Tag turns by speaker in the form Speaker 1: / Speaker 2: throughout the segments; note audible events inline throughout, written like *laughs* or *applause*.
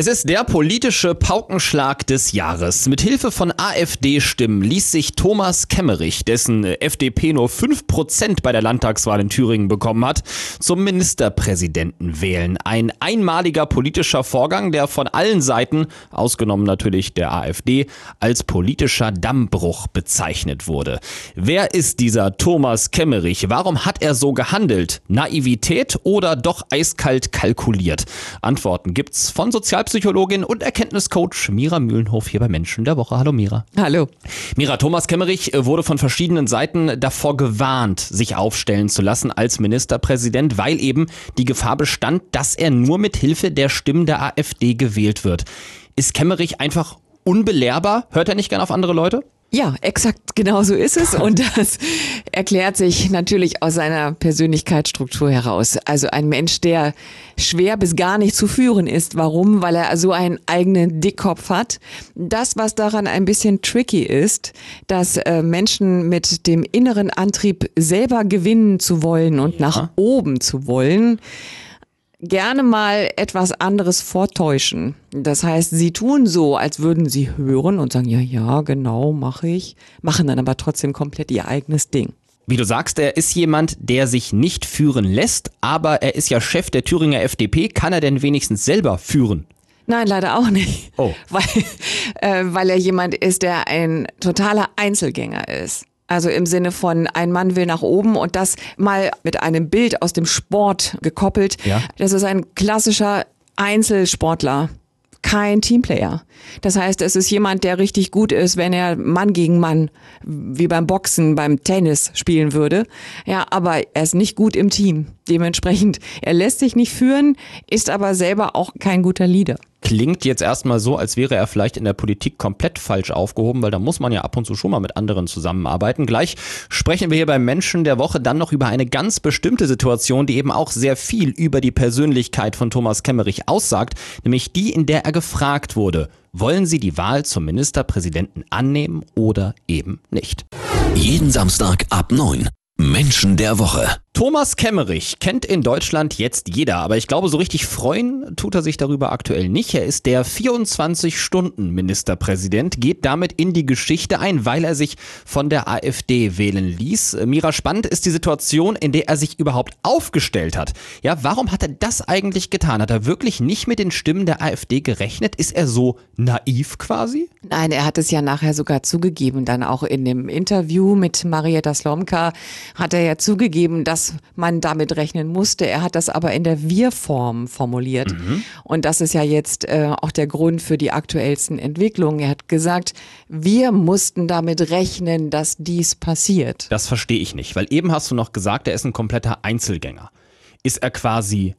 Speaker 1: Es ist der politische Paukenschlag des Jahres. Mit Hilfe von AfD-Stimmen ließ sich Thomas Kemmerich, dessen FDP nur 5% bei der Landtagswahl in Thüringen bekommen hat, zum Ministerpräsidenten wählen. Ein einmaliger politischer Vorgang, der von allen Seiten, ausgenommen natürlich der AfD, als politischer Dammbruch bezeichnet wurde. Wer ist dieser Thomas Kemmerich? Warum hat er so gehandelt? Naivität oder doch eiskalt kalkuliert? Antworten gibt's von Sozial Psychologin und Erkenntniscoach Mira Mühlenhof hier bei Menschen der Woche. Hallo Mira.
Speaker 2: Hallo.
Speaker 1: Mira, Thomas Kemmerich äh, wurde von verschiedenen Seiten davor gewarnt, sich aufstellen zu lassen als Ministerpräsident, weil eben die Gefahr bestand, dass er nur mit Hilfe der Stimmen der AfD gewählt wird. Ist Kemmerich einfach unbelehrbar? Hört er nicht gern auf andere Leute?
Speaker 2: Ja, exakt genau so ist es. Und *laughs* das erklärt sich natürlich aus seiner Persönlichkeitsstruktur heraus. Also ein Mensch, der schwer bis gar nicht zu führen ist. Warum? Weil er so einen eigenen Dickkopf hat. Das, was daran ein bisschen tricky ist, dass äh, Menschen mit dem inneren Antrieb selber gewinnen zu wollen und ja. nach oben zu wollen, gerne mal etwas anderes vortäuschen. Das heißt, sie tun so, als würden sie hören und sagen, ja, ja, genau, mache ich, machen dann aber trotzdem komplett ihr eigenes Ding.
Speaker 1: Wie du sagst, er ist jemand, der sich nicht führen lässt, aber er ist ja Chef der Thüringer FDP. Kann er denn wenigstens selber führen?
Speaker 2: Nein, leider auch nicht.
Speaker 1: Oh. *laughs*
Speaker 2: Weil, äh, weil er jemand ist, der ein totaler Einzelgänger ist. Also im Sinne von ein Mann will nach oben und das mal mit einem Bild aus dem Sport gekoppelt.
Speaker 1: Ja.
Speaker 2: Das ist ein klassischer Einzelsportler kein Teamplayer. Das heißt, es ist jemand, der richtig gut ist, wenn er Mann gegen Mann, wie beim Boxen, beim Tennis spielen würde. Ja, aber er ist nicht gut im Team. Dementsprechend, er lässt sich nicht führen, ist aber selber auch kein guter Leader.
Speaker 1: Klingt jetzt erstmal so, als wäre er vielleicht in der Politik komplett falsch aufgehoben, weil da muss man ja ab und zu schon mal mit anderen zusammenarbeiten. Gleich sprechen wir hier beim Menschen der Woche dann noch über eine ganz bestimmte Situation, die eben auch sehr viel über die Persönlichkeit von Thomas Kemmerich aussagt, nämlich die, in der er gefragt wurde, wollen Sie die Wahl zum Ministerpräsidenten annehmen oder eben nicht?
Speaker 3: Jeden Samstag ab 9. Menschen der Woche.
Speaker 1: Thomas Kemmerich kennt in Deutschland jetzt jeder, aber ich glaube, so richtig freuen tut er sich darüber aktuell nicht. Er ist der 24-Stunden-Ministerpräsident, geht damit in die Geschichte ein, weil er sich von der AfD wählen ließ. Mira, spannend ist die Situation, in der er sich überhaupt aufgestellt hat. Ja, warum hat er das eigentlich getan? Hat er wirklich nicht mit den Stimmen der AfD gerechnet? Ist er so naiv quasi?
Speaker 2: Nein, er hat es ja nachher sogar zugegeben. Dann auch in dem Interview mit Marietta Slomka hat er ja zugegeben, dass man damit rechnen musste. Er hat das aber in der Wir-Form formuliert. Mhm. Und das ist ja jetzt äh, auch der Grund für die aktuellsten Entwicklungen. Er hat gesagt, wir mussten damit rechnen, dass dies passiert.
Speaker 1: Das verstehe ich nicht, weil eben hast du noch gesagt, er ist ein kompletter Einzelgänger. Ist er quasi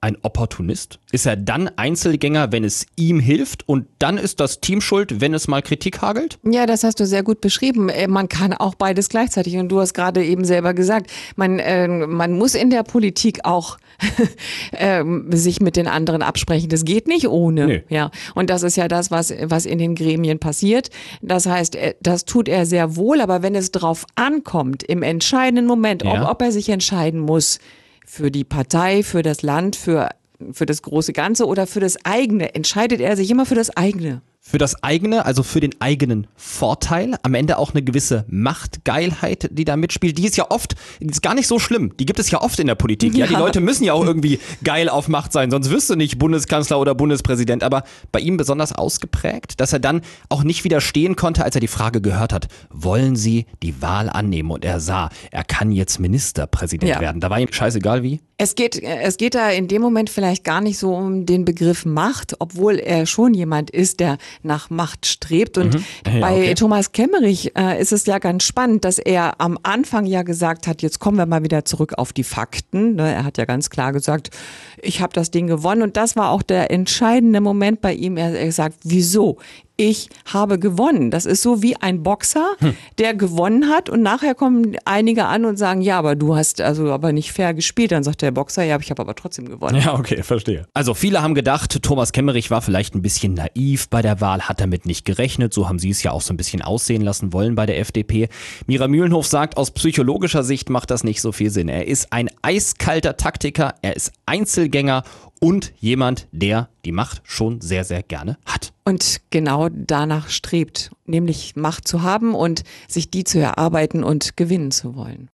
Speaker 1: ein Opportunist? Ist er dann Einzelgänger, wenn es ihm hilft und dann ist das Team schuld, wenn es mal Kritik hagelt?
Speaker 2: Ja, das hast du sehr gut beschrieben. Äh, man kann auch beides gleichzeitig und du hast gerade eben selber gesagt, man, äh, man muss in der Politik auch *laughs* äh, sich mit den anderen absprechen. Das geht nicht ohne. Nee. Ja, und das ist ja das, was, was in den Gremien passiert. Das heißt, äh, das tut er sehr wohl, aber wenn es drauf ankommt, im entscheidenden Moment, ja. ob, ob er sich entscheiden muss, für die Partei, für das Land, für, für das große Ganze oder für das eigene? Entscheidet er sich immer für das eigene?
Speaker 1: Für das eigene, also für den eigenen Vorteil, am Ende auch eine gewisse Machtgeilheit, die da mitspielt. Die ist ja oft, ist gar nicht so schlimm. Die gibt es ja oft in der Politik. Ja, ja die Leute müssen ja auch irgendwie geil auf Macht sein, sonst wirst du nicht Bundeskanzler oder Bundespräsident. Aber bei ihm besonders ausgeprägt, dass er dann auch nicht widerstehen konnte, als er die Frage gehört hat, wollen Sie die Wahl annehmen? Und er sah, er kann jetzt Ministerpräsident ja. werden. Da war ihm scheißegal wie.
Speaker 2: Es geht, es geht da in dem Moment vielleicht gar nicht so um den Begriff Macht, obwohl er schon jemand ist, der nach Macht strebt. Und mhm. ja, bei okay. Thomas Kemmerich äh, ist es ja ganz spannend, dass er am Anfang ja gesagt hat, jetzt kommen wir mal wieder zurück auf die Fakten. Ne? Er hat ja ganz klar gesagt, ich habe das Ding gewonnen. Und das war auch der entscheidende Moment bei ihm. Er hat gesagt, wieso? Ich habe gewonnen. Das ist so wie ein Boxer, hm. der gewonnen hat und nachher kommen einige an und sagen, ja, aber du hast also aber nicht fair gespielt. Dann sagt der Boxer, ja, ich habe aber trotzdem gewonnen.
Speaker 1: Ja, okay, verstehe. Also viele haben gedacht, Thomas Kemmerich war vielleicht ein bisschen naiv bei der Wahl, hat damit nicht gerechnet. So haben sie es ja auch so ein bisschen aussehen lassen wollen bei der FDP. Mira Mühlenhof sagt, aus psychologischer Sicht macht das nicht so viel Sinn. Er ist ein eiskalter Taktiker, er ist Einzelgänger und jemand, der die Macht schon sehr, sehr gerne hat.
Speaker 2: Und genau danach strebt, nämlich Macht zu haben und sich die zu erarbeiten und gewinnen zu wollen.